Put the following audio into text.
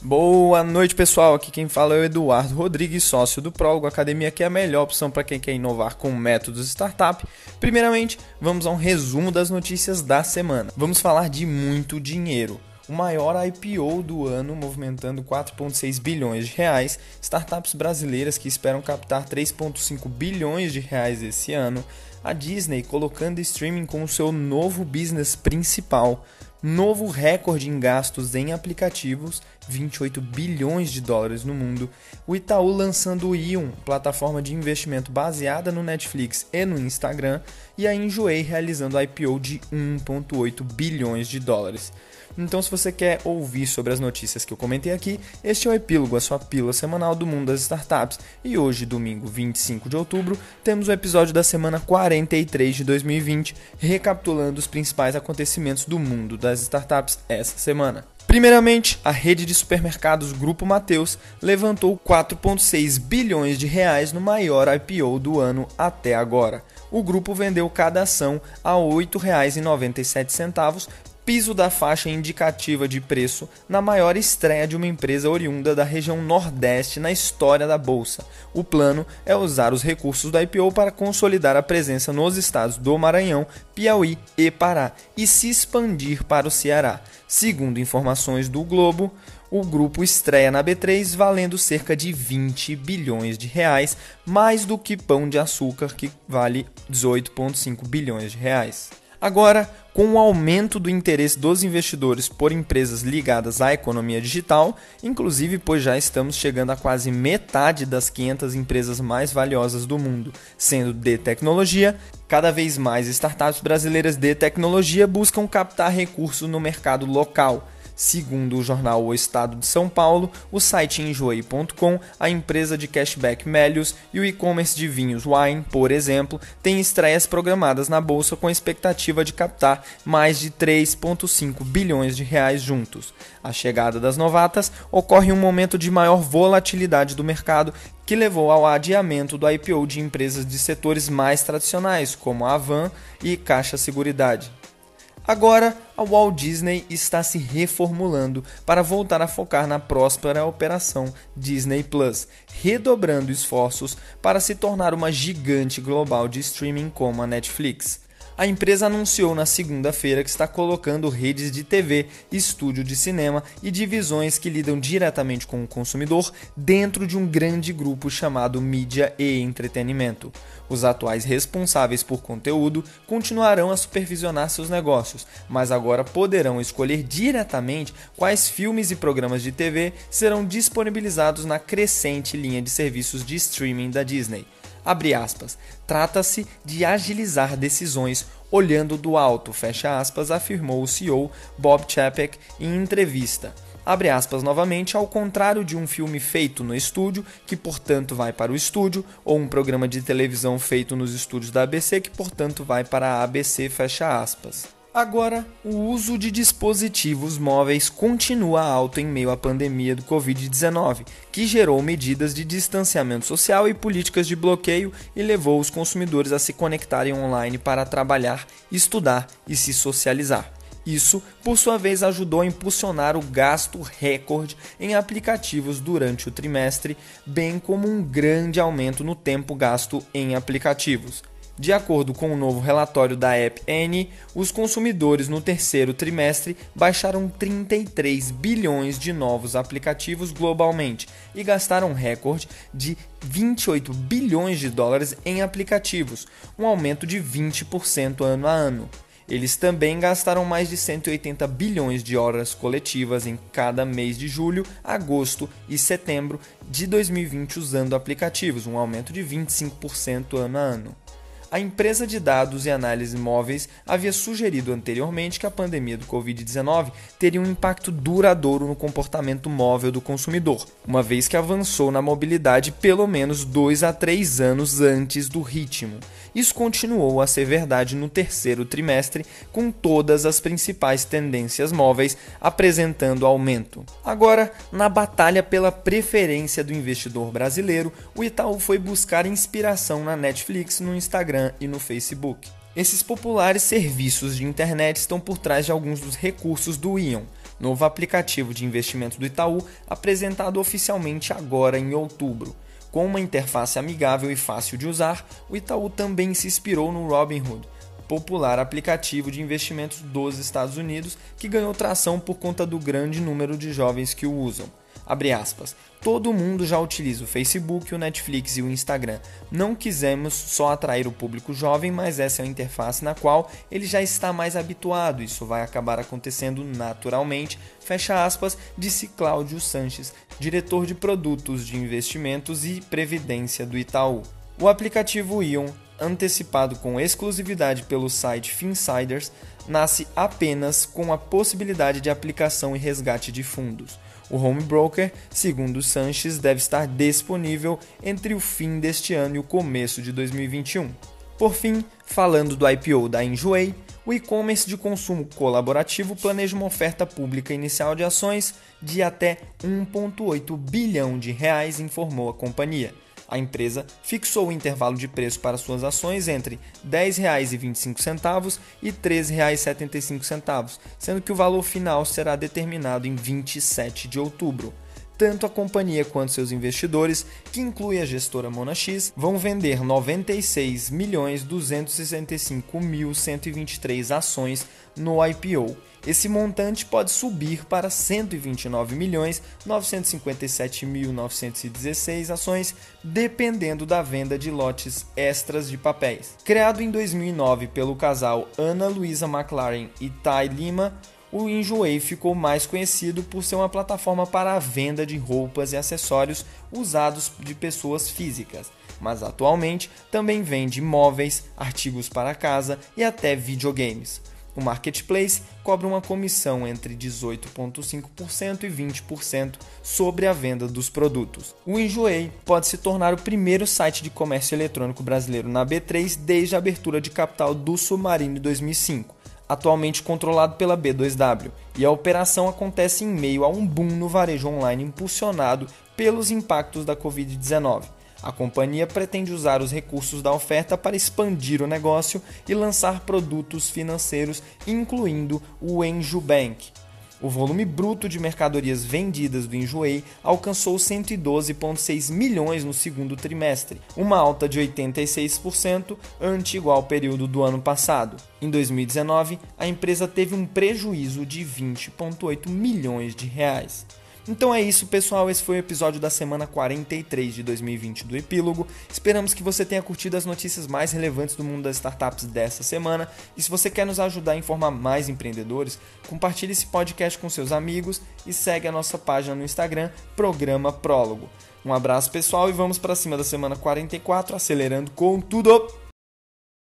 Boa noite, pessoal. Aqui quem fala é o Eduardo Rodrigues, sócio do Prólogo Academia, que é a melhor opção para quem quer inovar com métodos startup. Primeiramente, vamos a um resumo das notícias da semana. Vamos falar de muito dinheiro. O maior IPO do ano, movimentando 4,6 bilhões de reais, startups brasileiras que esperam captar 3,5 bilhões de reais esse ano, a Disney colocando streaming como seu novo business principal, novo recorde em gastos em aplicativos, 28 bilhões de dólares no mundo, o Itaú lançando o Ion, plataforma de investimento baseada no Netflix e no Instagram, e a Enjoei realizando a IPO de 1,8 bilhões de dólares. Então, se você quer ouvir sobre as notícias que eu comentei aqui, este é o Epílogo, a sua pílula semanal do mundo das startups. E hoje, domingo 25 de outubro, temos o episódio da semana 43 de 2020, recapitulando os principais acontecimentos do mundo das startups essa semana. Primeiramente, a rede de supermercados Grupo Mateus levantou 4,6 bilhões de reais no maior IPO do ano até agora. O grupo vendeu cada ação a R$ 8,97 piso da faixa indicativa de preço na maior estreia de uma empresa oriunda da região Nordeste na história da bolsa. O plano é usar os recursos da IPO para consolidar a presença nos estados do Maranhão, Piauí e Pará e se expandir para o Ceará. Segundo informações do Globo, o grupo estreia na B3 valendo cerca de 20 bilhões de reais, mais do que Pão de Açúcar, que vale 18,5 bilhões de reais. Agora, com o aumento do interesse dos investidores por empresas ligadas à economia digital, inclusive pois já estamos chegando a quase metade das 500 empresas mais valiosas do mundo, sendo de tecnologia, cada vez mais startups brasileiras de tecnologia buscam captar recursos no mercado local Segundo o jornal O Estado de São Paulo, o site enjoei.com, a empresa de cashback Melius e o e-commerce de vinhos Wine, por exemplo, têm estreias programadas na bolsa com a expectativa de captar mais de 3,5 bilhões de reais juntos. A chegada das novatas ocorre em um momento de maior volatilidade do mercado que levou ao adiamento do IPO de empresas de setores mais tradicionais, como a Avan e Caixa Seguridade. Agora, a Walt Disney está se reformulando para voltar a focar na próspera operação Disney Plus, redobrando esforços para se tornar uma gigante global de streaming como a Netflix a empresa anunciou na segunda-feira que está colocando redes de TV, estúdio de cinema e divisões que lidam diretamente com o consumidor dentro de um grande grupo chamado Mídia e Entretenimento. Os atuais responsáveis por conteúdo continuarão a supervisionar seus negócios, mas agora poderão escolher diretamente quais filmes e programas de TV serão disponibilizados na crescente linha de serviços de streaming da Disney. Abre aspas. Trata-se de agilizar decisões olhando do alto, fecha aspas, afirmou o CEO Bob Chapek em entrevista. Abre aspas novamente, ao contrário de um filme feito no estúdio, que portanto vai para o estúdio, ou um programa de televisão feito nos estúdios da ABC, que portanto vai para a ABC, fecha aspas. Agora, o uso de dispositivos móveis continua alto em meio à pandemia do Covid-19, que gerou medidas de distanciamento social e políticas de bloqueio e levou os consumidores a se conectarem online para trabalhar, estudar e se socializar. Isso, por sua vez, ajudou a impulsionar o gasto recorde em aplicativos durante o trimestre, bem como um grande aumento no tempo gasto em aplicativos. De acordo com o um novo relatório da App N, os consumidores no terceiro trimestre baixaram 33 bilhões de novos aplicativos globalmente e gastaram um recorde de 28 bilhões de dólares em aplicativos, um aumento de 20% ano a ano. Eles também gastaram mais de 180 bilhões de horas coletivas em cada mês de julho, agosto e setembro de 2020 usando aplicativos, um aumento de 25% ano a ano. A empresa de dados e análise móveis havia sugerido anteriormente que a pandemia do Covid-19 teria um impacto duradouro no comportamento móvel do consumidor, uma vez que avançou na mobilidade pelo menos dois a três anos antes do ritmo. Isso continuou a ser verdade no terceiro trimestre, com todas as principais tendências móveis apresentando aumento. Agora, na batalha pela preferência do investidor brasileiro, o Itaú foi buscar inspiração na Netflix, no Instagram e no Facebook. Esses populares serviços de internet estão por trás de alguns dos recursos do Ion, novo aplicativo de investimento do Itaú, apresentado oficialmente agora em outubro. Com uma interface amigável e fácil de usar, o Itaú também se inspirou no Robinhood, popular aplicativo de investimentos dos Estados Unidos que ganhou tração por conta do grande número de jovens que o usam. Abre aspas. Todo mundo já utiliza o Facebook, o Netflix e o Instagram. Não quisemos só atrair o público jovem, mas essa é uma interface na qual ele já está mais habituado. Isso vai acabar acontecendo naturalmente. Fecha aspas, disse Cláudio Sanches, diretor de produtos de investimentos e previdência do Itaú. O aplicativo Ion, antecipado com exclusividade pelo site Finsiders, nasce apenas com a possibilidade de aplicação e resgate de fundos. O home broker, segundo Sanches, deve estar disponível entre o fim deste ano e o começo de 2021. Por fim, falando do IPO da Enjoei, o e-commerce de consumo colaborativo planeja uma oferta pública inicial de ações de até 1,8 bilhão de reais, informou a companhia. A empresa fixou o intervalo de preço para suas ações entre R$ 10,25 e R$ 13,75, sendo que o valor final será determinado em 27 de outubro tanto a companhia quanto seus investidores, que inclui a gestora Monax, vão vender 96.265.123 ações no IPO. Esse montante pode subir para 129.957.916 ações, dependendo da venda de lotes extras de papéis. Criado em 2009 pelo casal Ana Luisa McLaren e Ty Lima, o Enjoei ficou mais conhecido por ser uma plataforma para a venda de roupas e acessórios usados de pessoas físicas, mas atualmente também vende móveis, artigos para casa e até videogames. O marketplace cobra uma comissão entre 18,5% e 20% sobre a venda dos produtos. O Enjoei pode se tornar o primeiro site de comércio eletrônico brasileiro na B3 desde a abertura de capital do Submarino em 2005 atualmente controlado pela B2W, e a operação acontece em meio a um boom no varejo online impulsionado pelos impactos da Covid-19. A companhia pretende usar os recursos da oferta para expandir o negócio e lançar produtos financeiros, incluindo o Enju Bank, o volume bruto de mercadorias vendidas do Enjoei alcançou 112,6 milhões no segundo trimestre, uma alta de 86% ante igual período do ano passado. Em 2019, a empresa teve um prejuízo de 20,8 milhões de reais. Então é isso, pessoal. Esse foi o episódio da semana 43 de 2020 do Epílogo. Esperamos que você tenha curtido as notícias mais relevantes do mundo das startups dessa semana. E se você quer nos ajudar a informar mais empreendedores, compartilhe esse podcast com seus amigos e segue a nossa página no Instagram, Programa Prólogo. Um abraço, pessoal, e vamos para cima da semana 44, acelerando com tudo!